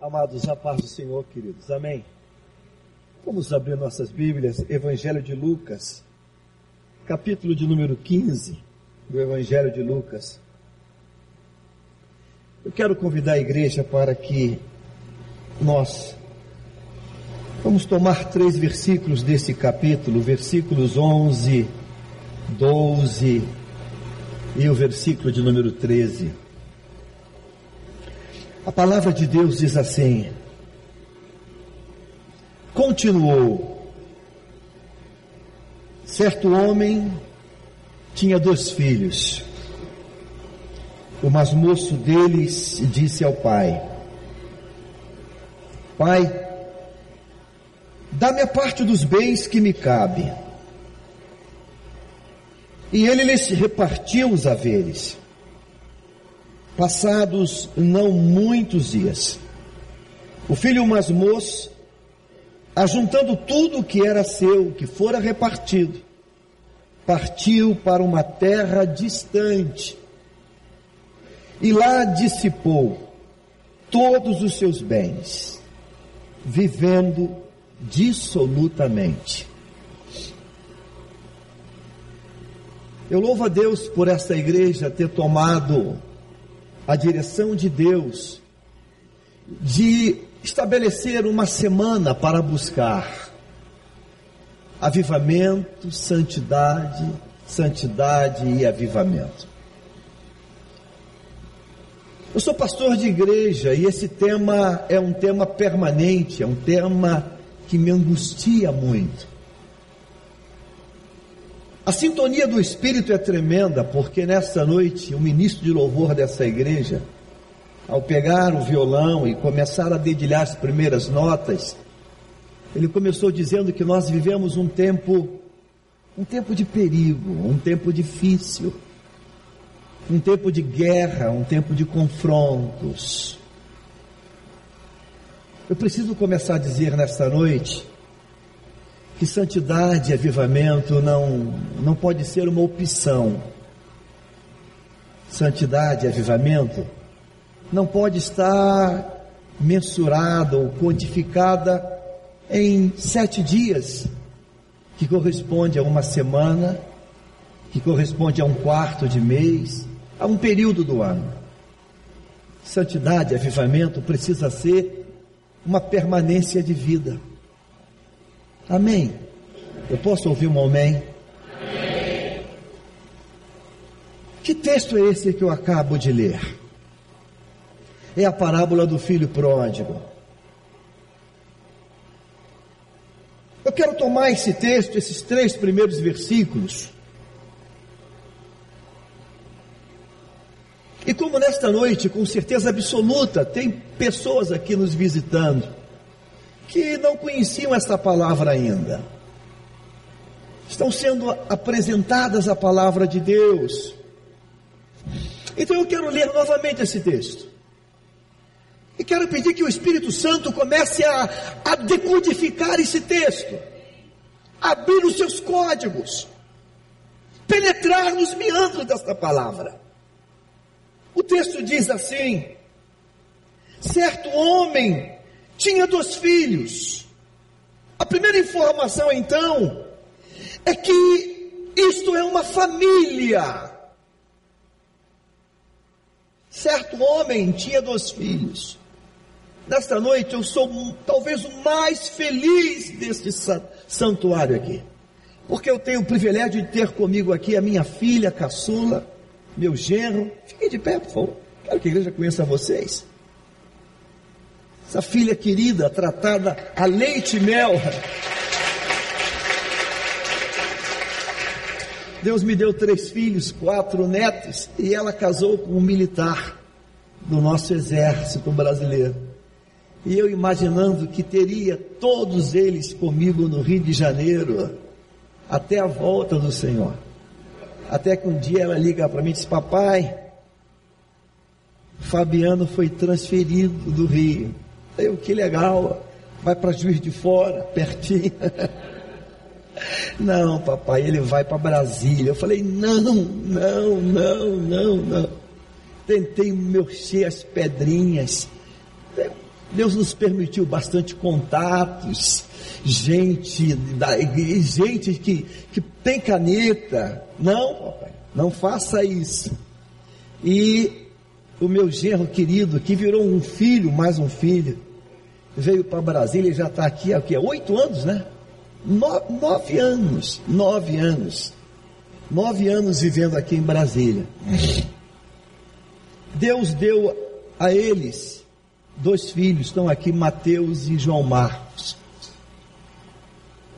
Amados, a paz do Senhor, queridos. Amém. Vamos abrir nossas Bíblias, Evangelho de Lucas, capítulo de número 15 do Evangelho de Lucas. Eu quero convidar a igreja para que nós vamos tomar três versículos desse capítulo, versículos 11, 12 e o versículo de número 13. A palavra de Deus diz assim: Continuou. Certo homem tinha dois filhos. O mais moço deles disse ao pai: Pai, dá-me a parte dos bens que me cabe. E ele lhes repartiu os haveres. Passados não muitos dias, o filho mais moço, ajuntando tudo o que era seu, que fora repartido, partiu para uma terra distante e lá dissipou todos os seus bens, vivendo dissolutamente. Eu louvo a Deus por essa igreja ter tomado a direção de Deus de estabelecer uma semana para buscar avivamento, santidade, santidade e avivamento. Eu sou pastor de igreja e esse tema é um tema permanente, é um tema que me angustia muito. A sintonia do Espírito é tremenda, porque nessa noite o ministro de louvor dessa igreja, ao pegar o violão e começar a dedilhar as primeiras notas, ele começou dizendo que nós vivemos um tempo, um tempo de perigo, um tempo difícil, um tempo de guerra, um tempo de confrontos. Eu preciso começar a dizer nesta noite que santidade e avivamento não, não pode ser uma opção. Santidade e avivamento não pode estar mensurada ou quantificada em sete dias, que corresponde a uma semana, que corresponde a um quarto de mês, a um período do ano. Santidade, avivamento precisa ser uma permanência de vida. Amém. Eu posso ouvir um amém? amém? Que texto é esse que eu acabo de ler? É a parábola do filho pródigo. Eu quero tomar esse texto, esses três primeiros versículos, e como nesta noite, com certeza absoluta, tem pessoas aqui nos visitando, que não conheciam esta palavra ainda. Estão sendo apresentadas a palavra de Deus. Então eu quero ler novamente esse texto. E quero pedir que o Espírito Santo comece a, a decodificar esse texto, abrir os seus códigos, penetrar nos meandros desta palavra. O texto diz assim: certo homem tinha dois filhos. A primeira informação então é que isto é uma família. Certo homem tinha dois filhos. Nesta noite eu sou talvez o mais feliz deste santuário aqui. Porque eu tenho o privilégio de ter comigo aqui a minha filha caçula, meu genro. Fiquem de pé, por favor. Quero que a igreja conheça vocês essa filha querida, tratada a leite e mel. Deus me deu três filhos, quatro netos, e ela casou com um militar do nosso exército brasileiro. E eu imaginando que teria todos eles comigo no Rio de Janeiro, até a volta do Senhor. Até que um dia ela liga para mim e diz: Papai, Fabiano foi transferido do Rio eu, que legal, vai para Juiz de Fora, pertinho. Não, papai, ele vai para Brasília. Eu falei, não, não, não, não, não. tentei mexer as pedrinhas. Deus nos permitiu bastante contatos, gente, gente que, que tem caneta. Não, papai, não faça isso. E o meu genro querido, que virou um filho, mais um filho, veio para Brasília e já está aqui há oito anos, né? No, nove anos, nove anos, nove anos vivendo aqui em Brasília. Deus deu a eles dois filhos, estão aqui Mateus e João Marcos.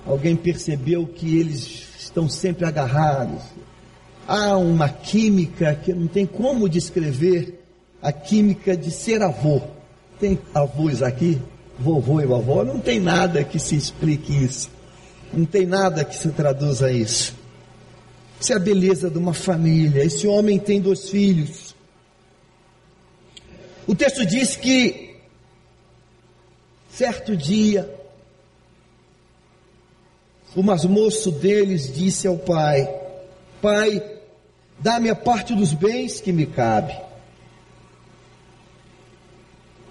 Alguém percebeu que eles estão sempre agarrados. Há uma química que não tem como descrever a química de ser avô. Tem avós aqui, vovô e vovó, não tem nada que se explique isso. Não tem nada que se traduza isso. Isso é a beleza de uma família. Esse homem tem dois filhos. O texto diz que, certo dia, o mais moço deles disse ao pai: Pai, dá-me a parte dos bens que me cabe.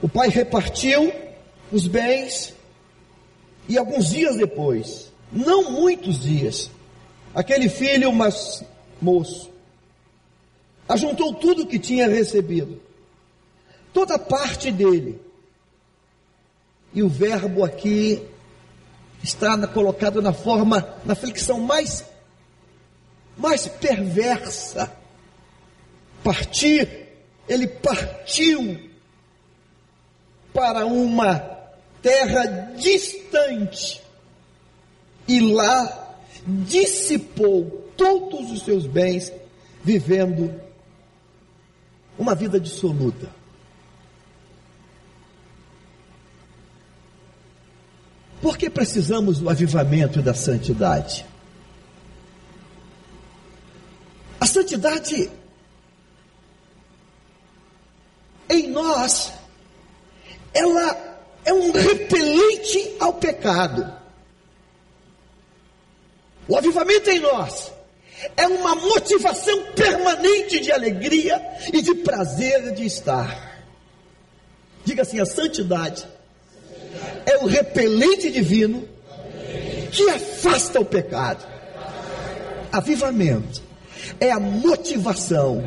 O pai repartiu os bens e alguns dias depois, não muitos dias, aquele filho, mas moço, ajuntou tudo que tinha recebido, toda parte dele. E o verbo aqui está colocado na forma, na flexão mais, mais perversa. Partir, ele partiu para uma terra distante e lá dissipou todos os seus bens, vivendo uma vida dissoluta. Por que precisamos do avivamento e da santidade? A santidade em nós, ela é um repelente ao pecado. O avivamento em nós é uma motivação permanente de alegria e de prazer de estar. Diga assim: a santidade é o repelente divino que afasta o pecado. Avivamento é a motivação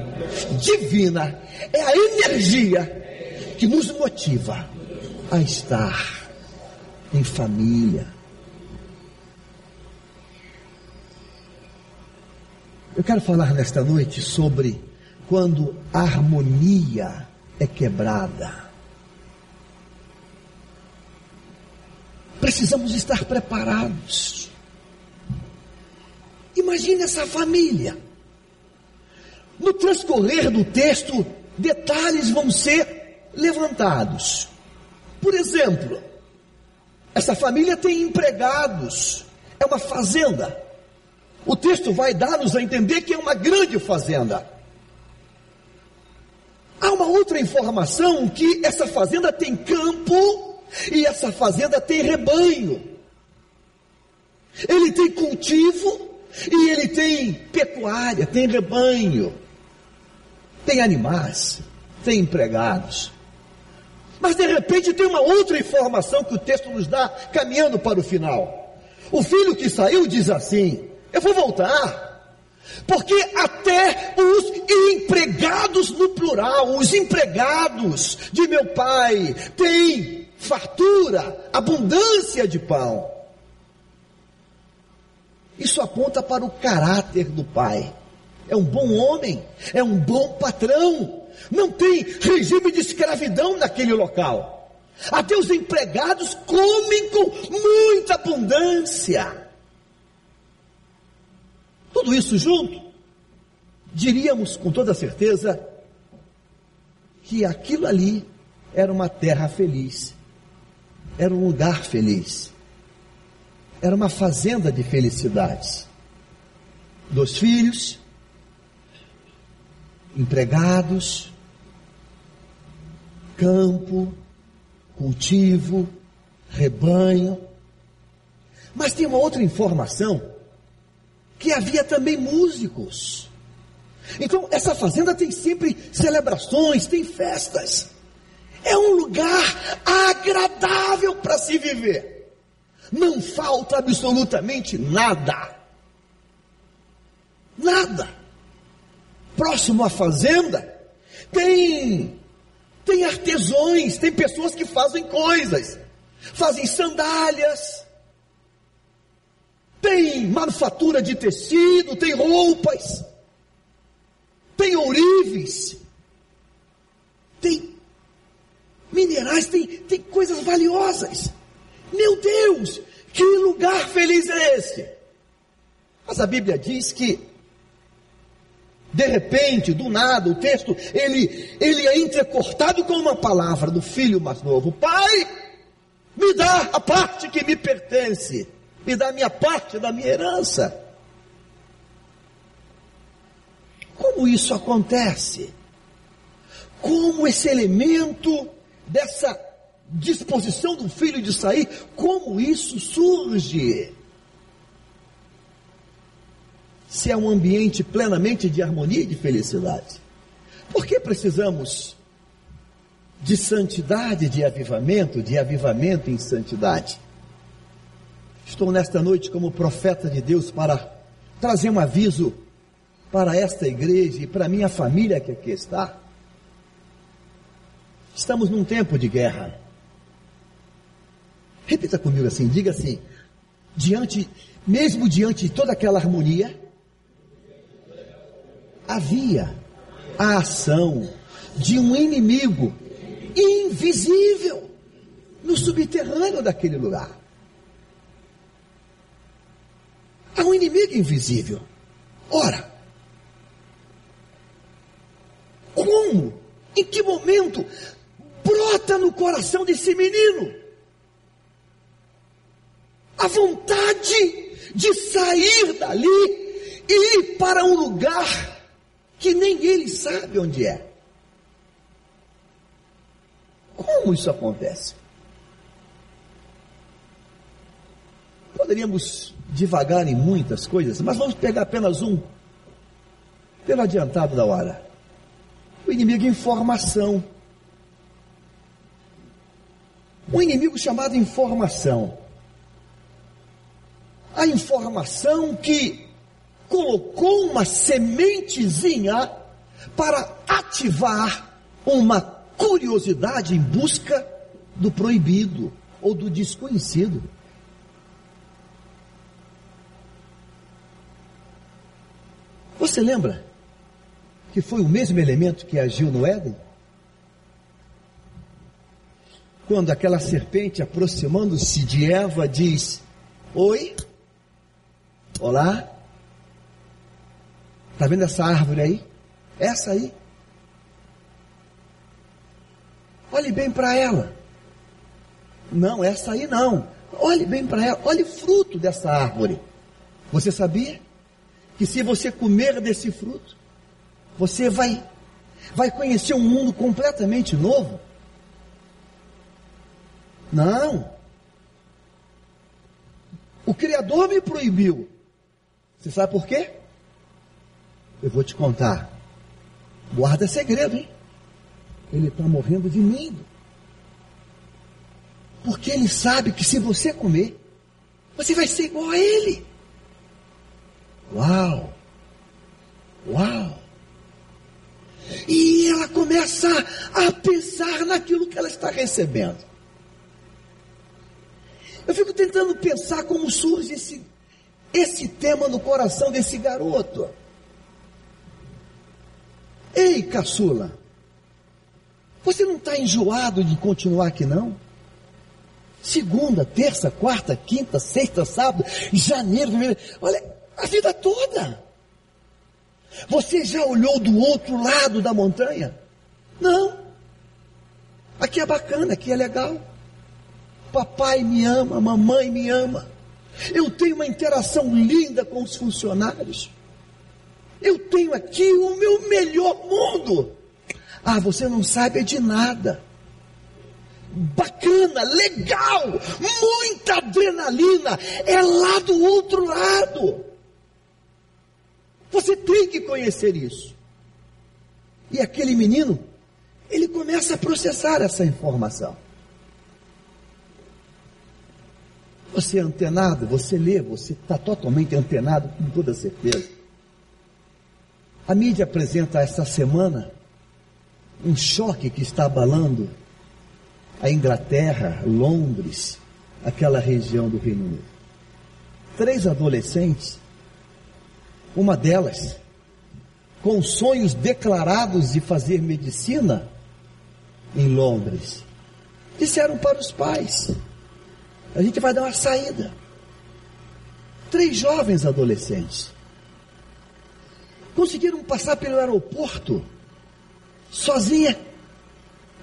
divina, é a energia que nos motiva a estar em família. Eu quero falar nesta noite sobre quando a harmonia é quebrada. Precisamos estar preparados. Imagine essa família. No transcorrer do texto, detalhes vão ser levantados. Por exemplo, essa família tem empregados, é uma fazenda. O texto vai dar-nos a entender que é uma grande fazenda. Há uma outra informação que essa fazenda tem campo e essa fazenda tem rebanho. Ele tem cultivo e ele tem pecuária, tem rebanho. Tem animais, tem empregados. Mas de repente tem uma outra informação que o texto nos dá caminhando para o final. O filho que saiu diz assim: Eu vou voltar. Porque até os empregados no plural, os empregados de meu pai, têm fartura, abundância de pão. Isso aponta para o caráter do pai. É um bom homem, é um bom patrão. Não tem regime de escravidão naquele local. Até os empregados comem com muita abundância. Tudo isso junto, diríamos com toda certeza que aquilo ali era uma terra feliz era um lugar feliz. Era uma fazenda de felicidades. Dois filhos, empregados, campo, cultivo, rebanho. Mas tem uma outra informação: que havia também músicos. Então, essa fazenda tem sempre celebrações, tem festas. É um lugar agradável para se viver. Não falta absolutamente nada. Nada. Próximo à fazenda, tem tem artesões, tem pessoas que fazem coisas, fazem sandálias, tem manufatura de tecido, tem roupas, tem ourives, tem minerais, tem, tem coisas valiosas. Meu Deus, que lugar feliz é esse? Mas a Bíblia diz que de repente, do nada, o texto, ele, ele é entrecortado com uma palavra do filho mais novo: Pai, me dá a parte que me pertence, me dá a minha parte da minha herança. Como isso acontece? Como esse elemento dessa disposição do filho de sair, como isso surge? Se é um ambiente plenamente de harmonia e de felicidade? Por que precisamos de santidade, de avivamento, de avivamento em santidade? Estou nesta noite como profeta de Deus para trazer um aviso para esta igreja e para minha família que aqui está. Estamos num tempo de guerra. Repita comigo assim, diga assim, diante, mesmo diante de toda aquela harmonia, havia a ação de um inimigo invisível no subterrâneo daquele lugar. Há um inimigo invisível. Ora, como? Em que momento brota no coração desse menino a vontade de sair dali e ir para um lugar que nem ele sabe onde é. Como isso acontece? Poderíamos devagar em muitas coisas, mas vamos pegar apenas um, pelo adiantado da hora. O inimigo informação. Um inimigo chamado informação. A informação que colocou uma sementezinha para ativar uma curiosidade em busca do proibido ou do desconhecido. Você lembra que foi o mesmo elemento que agiu no Éden? Quando aquela serpente, aproximando-se de Eva, diz: Oi, olá, Está vendo essa árvore aí? Essa aí. Olhe bem para ela. Não, essa aí não. Olhe bem para ela. Olhe fruto dessa árvore. Você sabia que se você comer desse fruto, você vai vai conhecer um mundo completamente novo? Não. O Criador me proibiu. Você sabe por quê? Eu vou te contar. Guarda segredo, hein? Ele está morrendo de medo. Porque ele sabe que se você comer, você vai ser igual a ele. Uau! Uau! E ela começa a pensar naquilo que ela está recebendo. Eu fico tentando pensar como surge esse, esse tema no coração desse garoto. Ei, caçula, você não está enjoado de continuar aqui não? Segunda, terça, quarta, quinta, sexta, sábado, janeiro, fevereiro, olha, a vida toda. Você já olhou do outro lado da montanha? Não. Aqui é bacana, aqui é legal. Papai me ama, mamãe me ama. Eu tenho uma interação linda com os funcionários. Eu tenho aqui o meu melhor mundo. Ah, você não sabe de nada. Bacana, legal, muita adrenalina. É lá do outro lado. Você tem que conhecer isso. E aquele menino, ele começa a processar essa informação. Você é antenado, você lê, você está totalmente antenado, com toda certeza. A mídia apresenta esta semana um choque que está abalando a Inglaterra, Londres, aquela região do Reino Unido. Três adolescentes, uma delas, com sonhos declarados de fazer medicina em Londres, disseram para os pais: a gente vai dar uma saída. Três jovens adolescentes conseguiram passar pelo aeroporto sozinha,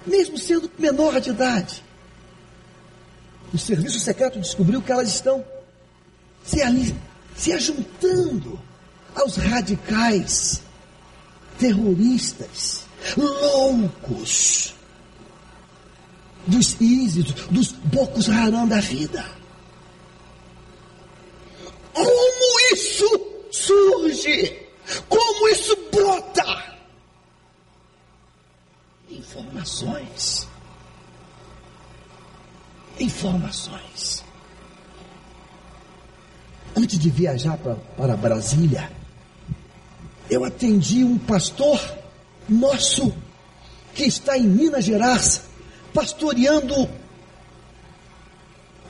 mesmo sendo menor de idade. O serviço secreto descobriu que elas estão se, ali, se ajuntando aos radicais, terroristas, loucos, dos ISIS, dos Bocos Haram da vida. Como isso surge? Como isso brota? Informações. Informações. Antes de viajar pra, para Brasília, eu atendi um pastor nosso que está em Minas Gerais pastoreando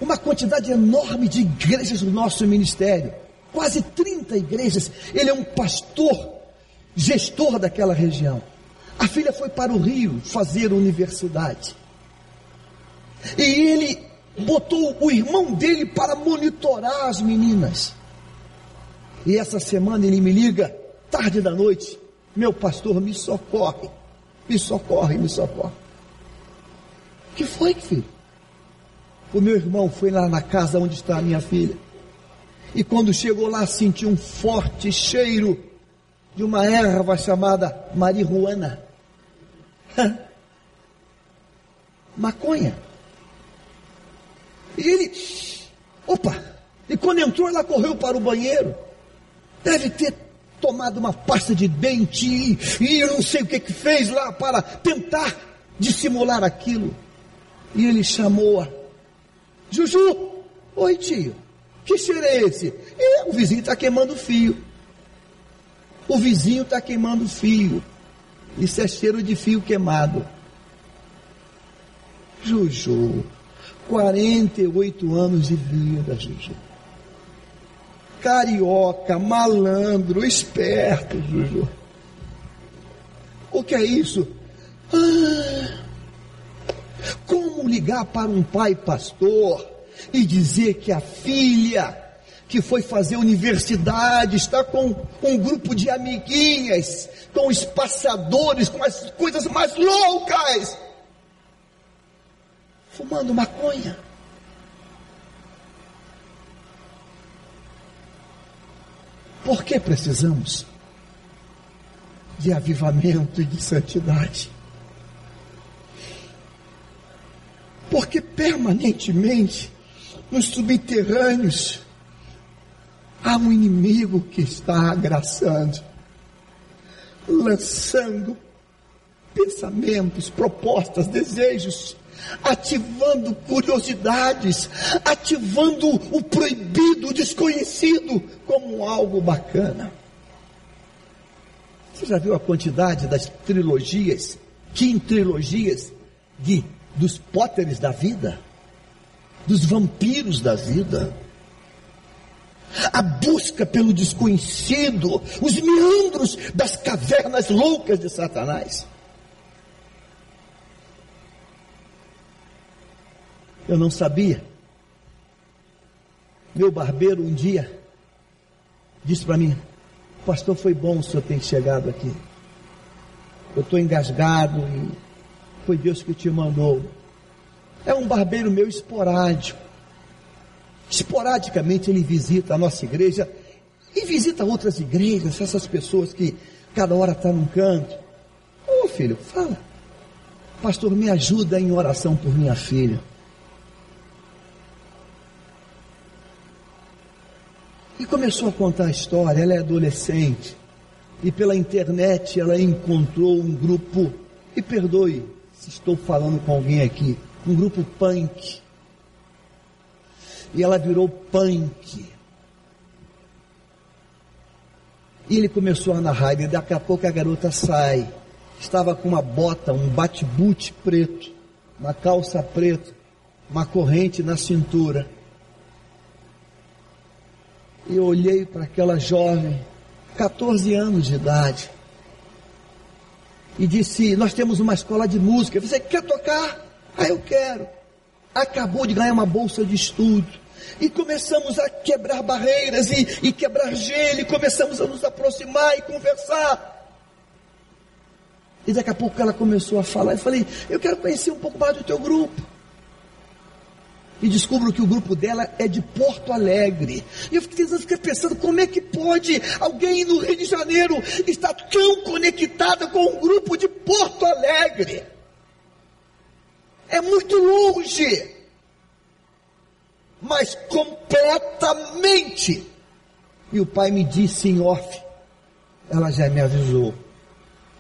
uma quantidade enorme de igrejas no nosso ministério, quase 30 igrejas. Ele é um pastor, gestor daquela região. A filha foi para o Rio fazer universidade. E ele botou o irmão dele para monitorar as meninas. E essa semana ele me liga, tarde da noite, meu pastor, me socorre, me socorre, me socorre que foi, filho? O meu irmão foi lá na casa onde está a minha filha. E quando chegou lá, sentiu um forte cheiro de uma erva chamada marihuana. Maconha. E ele, opa, e quando entrou, ela correu para o banheiro. Deve ter tomado uma pasta de dente e, e eu não sei o que, que fez lá para tentar dissimular aquilo. E ele chamou-a. Juju, oi tio, que cheiro é esse? E o vizinho está queimando fio. O vizinho está queimando fio. Isso é cheiro de fio queimado. Juju, 48 anos de vida, Juju. Carioca, malandro, esperto, Juju. O que é isso? Ah, como ligar para um pai pastor e dizer que a filha que foi fazer universidade está com um grupo de amiguinhas, com os passadores, com as coisas mais loucas, fumando maconha? Por que precisamos de avivamento e de santidade? Porque permanentemente nos subterrâneos há um inimigo que está agraçando, lançando pensamentos, propostas, desejos, ativando curiosidades, ativando o proibido, o desconhecido como algo bacana. Você já viu a quantidade das trilogias, quintrilogias de dos Potters da vida, dos vampiros da vida. A busca pelo desconhecido, os meandros das cavernas loucas de Satanás. Eu não sabia. Meu barbeiro um dia disse para mim: Pastor, foi bom o senhor ter chegado aqui. Eu estou engasgado e foi Deus que te mandou. É um barbeiro meu esporádico. Esporadicamente ele visita a nossa igreja e visita outras igrejas, essas pessoas que cada hora está num canto. Ô oh, filho, fala. Pastor, me ajuda em oração por minha filha. E começou a contar a história. Ela é adolescente, e pela internet ela encontrou um grupo, e perdoe se estou falando com alguém aqui, um grupo punk. E ela virou punk. E ele começou a narrar, e daqui a pouco a garota sai. Estava com uma bota, um bate-boot preto, uma calça preta, uma corrente na cintura. E eu olhei para aquela jovem, 14 anos de idade, e disse: Nós temos uma escola de música. Você quer tocar? Ah, eu quero. Acabou de ganhar uma bolsa de estudo. E começamos a quebrar barreiras e, e quebrar gelo, e começamos a nos aproximar e conversar. E daqui a pouco ela começou a falar. Eu falei: Eu quero conhecer um pouco mais do teu grupo e descubro que o grupo dela é de Porto Alegre. E eu fiquei, pensando como é que pode alguém no Rio de Janeiro estar tão conectada com um grupo de Porto Alegre. É muito longe, mas completamente. E o pai me disse em off, ela já me avisou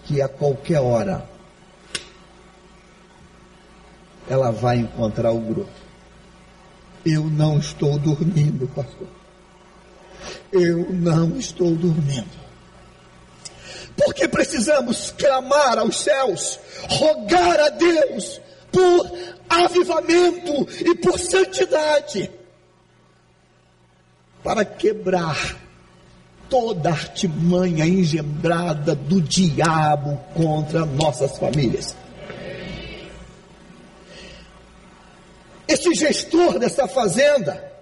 que a qualquer hora ela vai encontrar o grupo. Eu não estou dormindo, pastor. Eu não estou dormindo. Porque precisamos clamar aos céus, rogar a Deus por avivamento e por santidade, para quebrar toda artimanha engendrada do diabo contra nossas famílias. esse gestor dessa fazenda,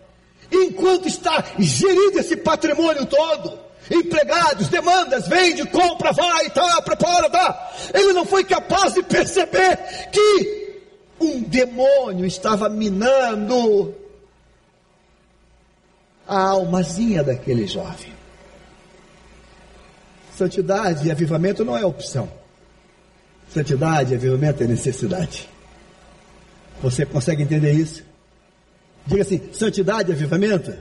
enquanto está gerindo esse patrimônio todo, empregados, demandas, vende, compra, vai, tá, prepara, tá. Ele não foi capaz de perceber que um demônio estava minando a almazinha daquele jovem. Santidade e avivamento não é opção. Santidade e avivamento é necessidade. Você consegue entender isso? Diga assim: santidade e avivamento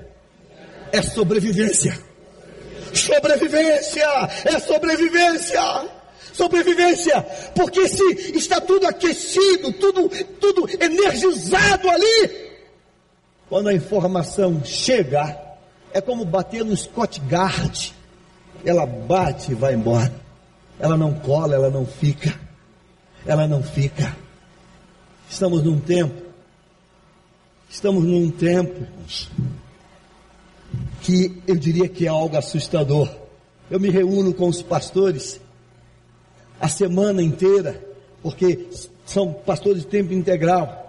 é sobrevivência. Sobrevivência é sobrevivência. Sobrevivência, porque se está tudo aquecido, tudo, tudo energizado ali, quando a informação chega, é como bater no Scott Guard. Ela bate e vai embora. Ela não cola, ela não fica. Ela não fica. Estamos num tempo, estamos num tempo que eu diria que é algo assustador. Eu me reúno com os pastores a semana inteira, porque são pastores de tempo integral.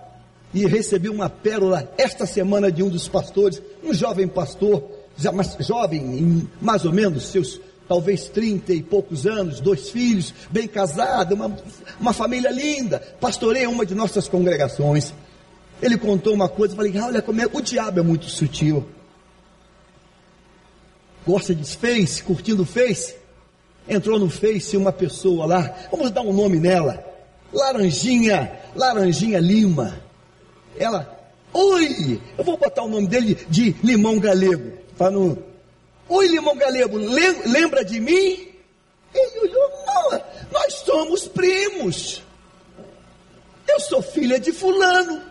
E recebi uma pérola esta semana de um dos pastores, um jovem pastor, já mais jovem, mais ou menos seus talvez trinta e poucos anos, dois filhos, bem casado, uma, uma família linda, pastoreia uma de nossas congregações. Ele contou uma coisa, falei, olha como é, o diabo é muito sutil. Gosta de Face, curtindo Face. Entrou no Face uma pessoa lá, vamos dar um nome nela, Laranjinha, Laranjinha Lima. Ela, oi, eu vou botar o nome dele de Limão Galego, para Oi, Limão Galego, lembra de mim? Ele olhou, não, nós somos primos. Eu sou filha de fulano.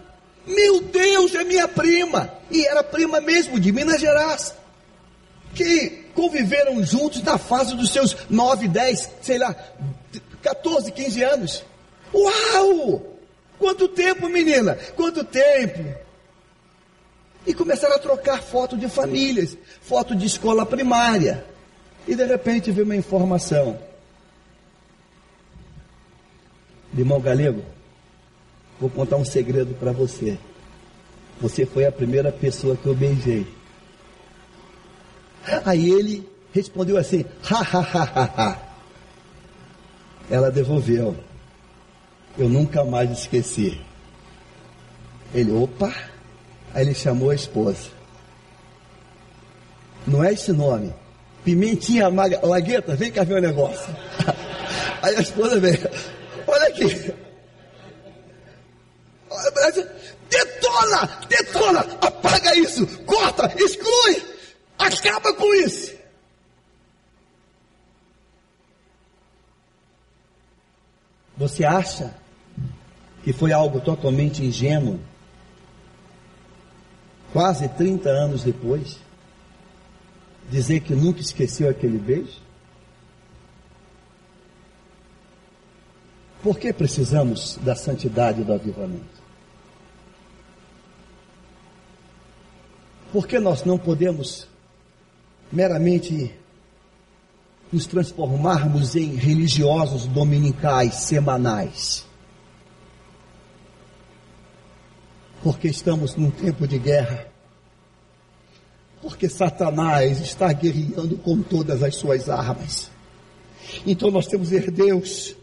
Meu Deus, é minha prima. E era prima mesmo de Minas Gerais. Que conviveram juntos na fase dos seus 9, 10, sei lá, 14, 15 anos. Uau! Quanto tempo, menina? Quanto tempo? E começaram a trocar foto de famílias, foto de escola primária. E de repente veio uma informação. Limão Galego, vou contar um segredo para você. Você foi a primeira pessoa que eu beijei. Aí ele respondeu assim: ha, ha, ha, ha, ha. Ela devolveu. Eu nunca mais esqueci. Ele, opa. Aí ele chamou a esposa. Não é esse nome. Pimentinha Lagueta, vem cá ver o negócio. Aí a esposa veio. Olha aqui. Detona! Detona! Apaga isso! Corta! Exclui! Acaba com isso! Você acha que foi algo totalmente ingênuo? Quase 30 anos depois, dizer que nunca esqueceu aquele beijo? Por que precisamos da santidade do avivamento? Por que nós não podemos meramente nos transformarmos em religiosos dominicais, semanais? Porque estamos num tempo de guerra. Porque Satanás está guerreando com todas as suas armas. Então nós temos que ver Deus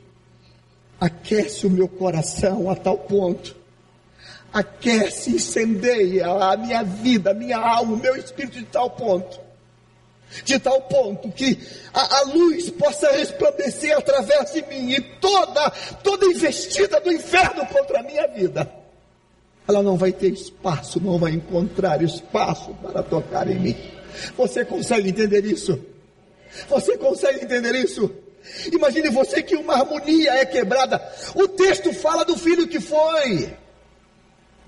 aquece o meu coração a tal ponto, aquece, incendeia a minha vida, a minha alma, o meu espírito de tal ponto, de tal ponto que a, a, luz possa resplandecer através de mim e toda, toda investida do inferno contra a minha vida, ela não vai ter espaço, não vai encontrar espaço para tocar em mim. Você consegue entender isso? Você consegue entender isso? Imagine você que uma harmonia é quebrada. O texto fala do filho que foi.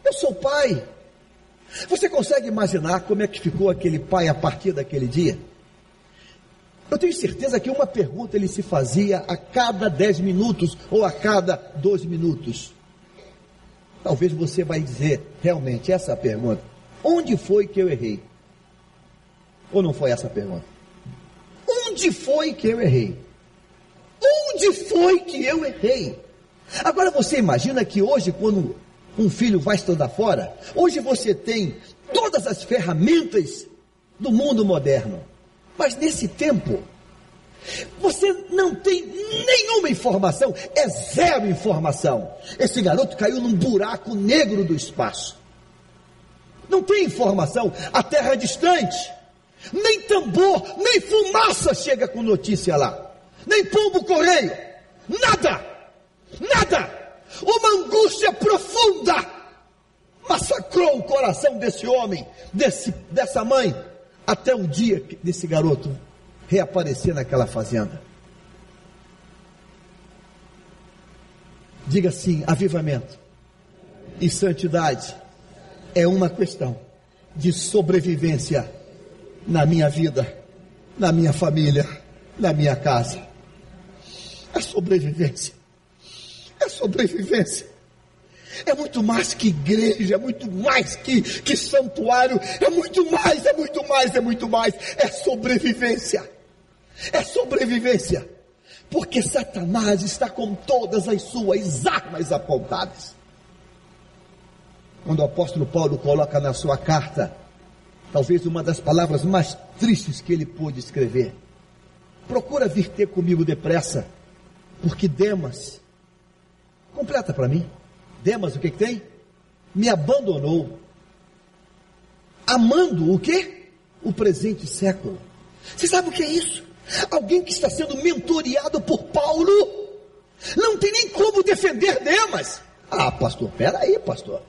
Eu sou pai. Você consegue imaginar como é que ficou aquele pai a partir daquele dia? Eu tenho certeza que uma pergunta ele se fazia a cada dez minutos ou a cada dois minutos. Talvez você vai dizer realmente essa pergunta. Onde foi que eu errei? Ou não foi essa a pergunta? Onde foi que eu errei? Onde foi que eu errei? Agora você imagina que hoje, quando um filho vai estudar fora, hoje você tem todas as ferramentas do mundo moderno. Mas nesse tempo, você não tem nenhuma informação, é zero informação. Esse garoto caiu num buraco negro do espaço. Não tem informação, a terra é distante. Nem tambor, nem fumaça chega com notícia lá nem pombo correio, nada, nada. Uma angústia profunda massacrou o coração desse homem, desse, dessa mãe, até o dia desse garoto reaparecer naquela fazenda. Diga assim: avivamento e santidade é uma questão de sobrevivência na minha vida, na minha família, na minha casa. É sobrevivência. É sobrevivência. É muito mais que igreja, é muito mais que, que santuário, é muito mais, é muito mais, é muito mais. É sobrevivência. É sobrevivência. Porque Satanás está com todas as suas armas apontadas. Quando o apóstolo Paulo coloca na sua carta, talvez uma das palavras mais tristes que ele pôde escrever, procura vir ter comigo depressa porque Demas, completa para mim. Demas, o que, que tem? Me abandonou. Amando o que? O presente século. Você sabe o que é isso? Alguém que está sendo mentoreado por Paulo. Não tem nem como defender Demas. Ah, pastor, peraí, pastor.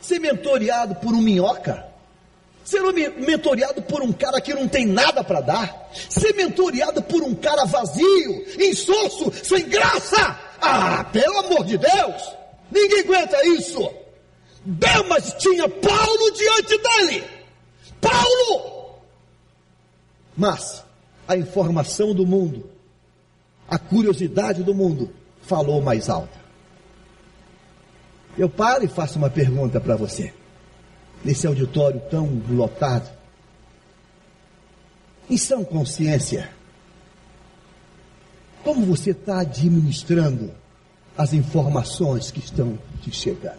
Ser mentoreado por um minhoca? Ser mentoreado por um cara que não tem nada para dar. Ser mentoreado por um cara vazio, insosso, sem graça. Ah, pelo amor de Deus! Ninguém aguenta isso. Demas tinha Paulo diante dele. Paulo! Mas a informação do mundo, a curiosidade do mundo, falou mais alto. Eu paro e faço uma pergunta para você nesse auditório tão lotado. Em sã consciência, como você está administrando as informações que estão te chegando?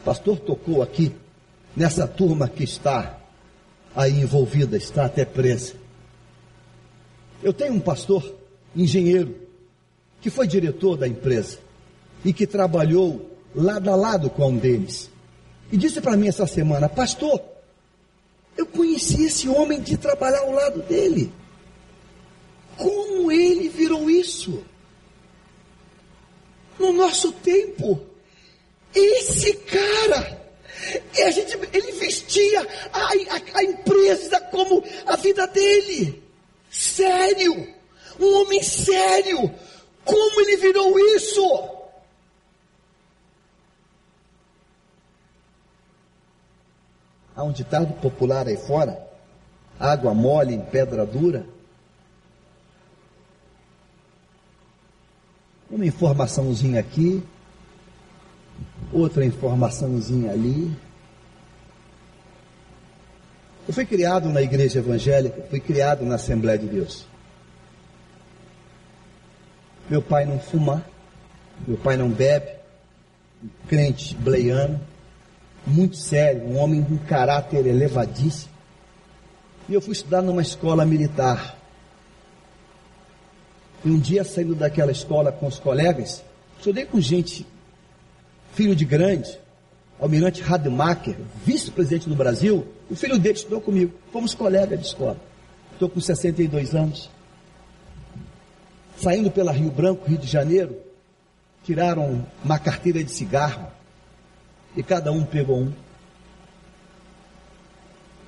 O pastor tocou aqui nessa turma que está aí envolvida, está até presa. Eu tenho um pastor, engenheiro, que foi diretor da empresa e que trabalhou lado a lado com um deles. E disse para mim essa semana, pastor, eu conheci esse homem de trabalhar ao lado dele. Como ele virou isso? No nosso tempo, esse cara, a gente, ele vestia a, a, a empresa como a vida dele. Sério. Um homem sério. Como ele virou isso? Há um ditado popular aí fora: água mole em pedra dura. Uma informaçãozinha aqui, outra informaçãozinha ali. Eu fui criado na igreja evangélica, fui criado na Assembleia de Deus. Meu pai não fuma, meu pai não bebe, um crente bleiano, muito sério, um homem de um caráter elevadíssimo. E eu fui estudar numa escola militar. E um dia, saindo daquela escola com os colegas, estudei com gente, filho de grande, almirante Rademacher, vice-presidente do Brasil, o filho dele estudou comigo, fomos colegas de escola. Estou com 62 anos. Saindo pela Rio Branco, Rio de Janeiro, tiraram uma carteira de cigarro e cada um pegou um.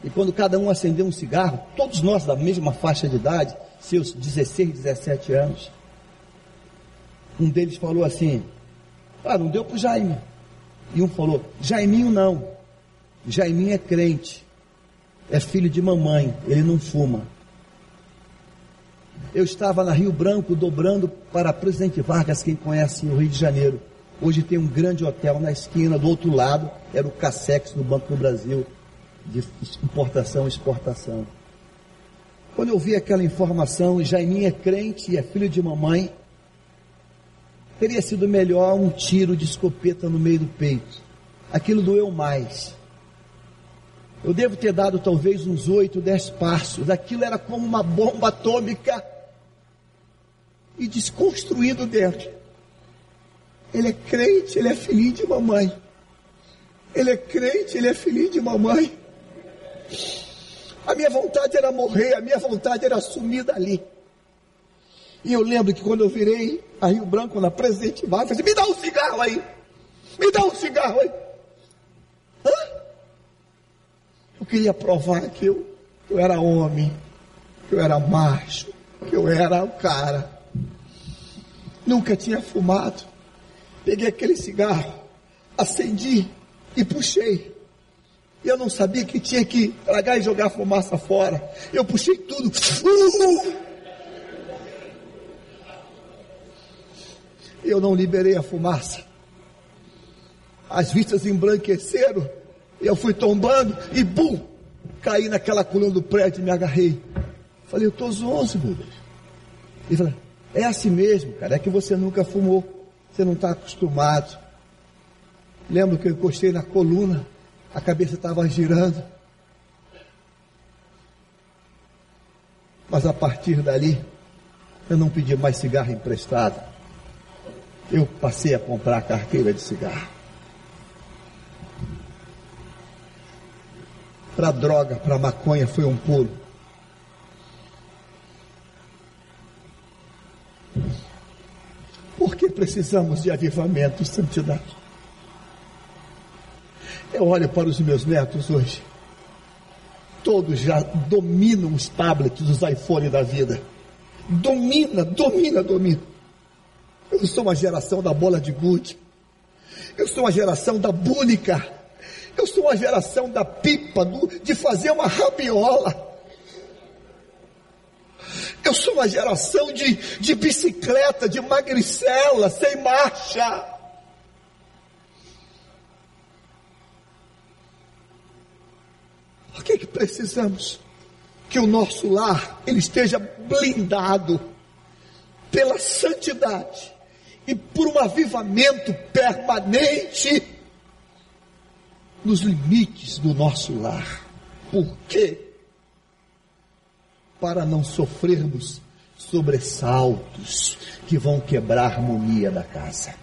E quando cada um acendeu um cigarro, todos nós da mesma faixa de idade, seus 16, 17 anos. Um deles falou assim: Ah, não deu para o Jaime. E um falou: Jaiminho não. Jaiminho é crente. É filho de mamãe. Ele não fuma. Eu estava na Rio Branco dobrando para Presidente Vargas, quem conhece o Rio de Janeiro. Hoje tem um grande hotel na esquina, do outro lado era o Cassex do Banco do Brasil, de importação e exportação. Quando eu vi aquela informação, Jaiminho é crente e é filho de mamãe, teria sido melhor um tiro de escopeta no meio do peito. Aquilo doeu mais. Eu devo ter dado talvez uns oito, dez passos. Aquilo era como uma bomba atômica e desconstruído dentro. Ele é crente, ele é filhinho de mamãe. Ele é crente, ele é filhinho de mamãe. A minha vontade era morrer, a minha vontade era sumir dali. E eu lembro que quando eu virei a Rio Branco na Presidente Vargas, eu falei, me dá um cigarro aí. Me dá um cigarro aí. Hã? Eu queria provar que eu, que eu era homem, que eu era macho, que eu era o cara. Nunca tinha fumado. Peguei aquele cigarro, acendi e puxei. Eu não sabia que tinha que tragar e jogar fumaça fora. Eu puxei tudo. Uh! Eu não liberei a fumaça. As vistas embranqueceram. Eu fui tombando e bum! Caí naquela coluna do prédio e me agarrei. Falei, eu estou zonzo, Deus. Ele falou, é assim mesmo, cara, é que você nunca fumou. Você não está acostumado. Lembro que eu encostei na coluna a cabeça estava girando. Mas a partir dali, eu não pedi mais cigarro emprestado. Eu passei a comprar a carteira de cigarro. Para droga, para maconha foi um pulo. Por que precisamos de avivamento santidade? Eu olho para os meus netos hoje. Todos já dominam os tablets, os iPhones da vida. Domina, domina, domina. Eu sou uma geração da bola de gude. Eu sou uma geração da búnica. Eu sou uma geração da pipa, do, de fazer uma rabiola. Eu sou uma geração de, de bicicleta, de magricela, sem marcha. Por que, que precisamos? Que o nosso lar ele esteja blindado pela santidade e por um avivamento permanente nos limites do nosso lar. Por quê? Para não sofrermos sobressaltos que vão quebrar a harmonia da casa.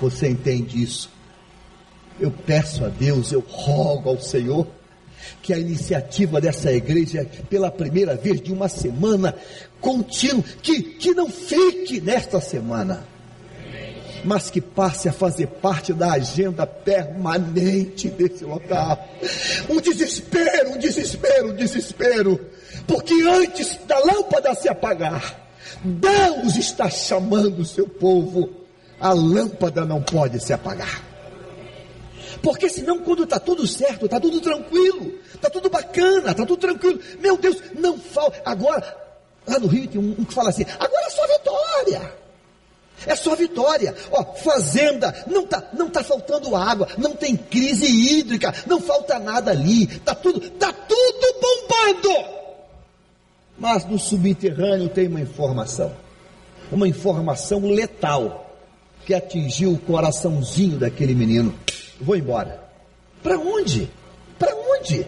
Você entende isso? Eu peço a Deus, eu rogo ao Senhor que a iniciativa dessa igreja é pela primeira vez de uma semana contínua, que, que não fique nesta semana, mas que passe a fazer parte da agenda permanente desse local. Um desespero, um desespero, um desespero, porque antes da lâmpada se apagar, Deus está chamando o seu povo. A lâmpada não pode se apagar. Porque senão, quando está tudo certo, está tudo tranquilo, está tudo bacana, está tudo tranquilo. Meu Deus, não falta. Agora, lá no Rio tem um, um que fala assim: agora é só vitória. É só vitória. Ó, fazenda, não tá, não tá faltando água, não tem crise hídrica, não falta nada ali. Tá tudo, tá tudo bombando. Mas no subterrâneo tem uma informação, uma informação letal que atingiu o coraçãozinho daquele menino. Vou embora. Para onde? Para onde?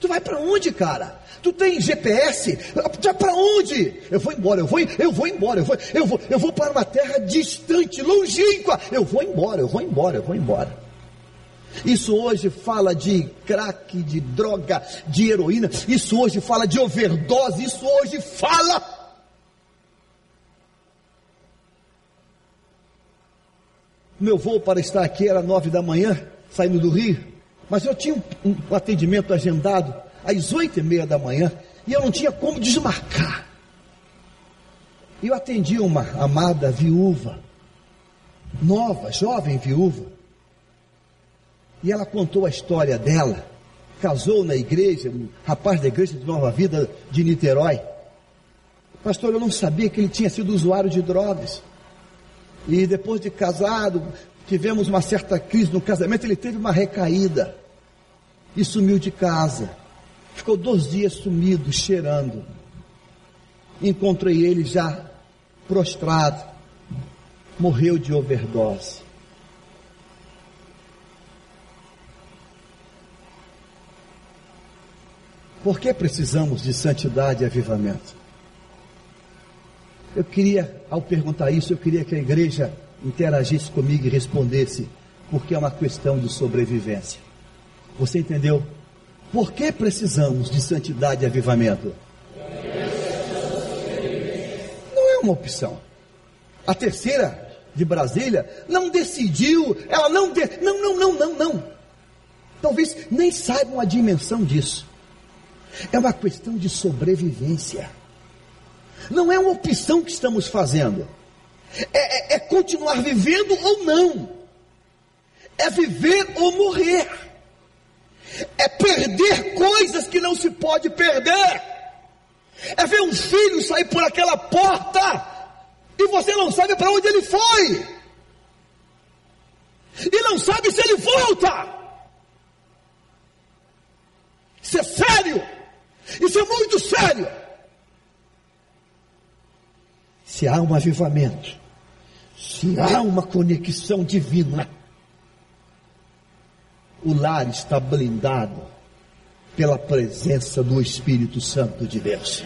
Tu vai para onde, cara? Tu tem GPS? Para onde? Eu vou embora, eu vou, eu vou embora, eu vou, eu vou, eu vou para uma terra distante, longínqua. Eu vou embora, eu vou embora, eu vou embora. Isso hoje fala de crack, de droga, de heroína. Isso hoje fala de overdose. Isso hoje fala. Meu voo para estar aqui era nove da manhã, saindo do Rio. Mas eu tinha um, um atendimento agendado às oito e meia da manhã, e eu não tinha como desmarcar. Eu atendi uma amada viúva, nova, jovem viúva, e ela contou a história dela. Casou na igreja, um rapaz da igreja de Nova Vida de Niterói. Pastor, eu não sabia que ele tinha sido usuário de drogas. E depois de casado, tivemos uma certa crise no casamento, ele teve uma recaída e sumiu de casa. Ficou dois dias sumido, cheirando. Encontrei ele já prostrado. Morreu de overdose. Por que precisamos de santidade e avivamento? Eu queria, ao perguntar isso, eu queria que a igreja interagisse comigo e respondesse, porque é uma questão de sobrevivência. Você entendeu? Por que precisamos de santidade e avivamento? Não é uma opção. A terceira de Brasília não decidiu, ela não, de, não, não, não, não, não. Talvez nem saibam a dimensão disso. É uma questão de sobrevivência. Não é uma opção que estamos fazendo. É, é, é continuar vivendo ou não. É viver ou morrer é perder coisas que não se pode perder, é ver um filho sair por aquela porta e você não sabe para onde ele foi, e não sabe se ele volta. Isso é sério, isso é muito sério. Se há um avivamento, se há uma conexão divina, o lar está blindado pela presença do Espírito Santo de Deus.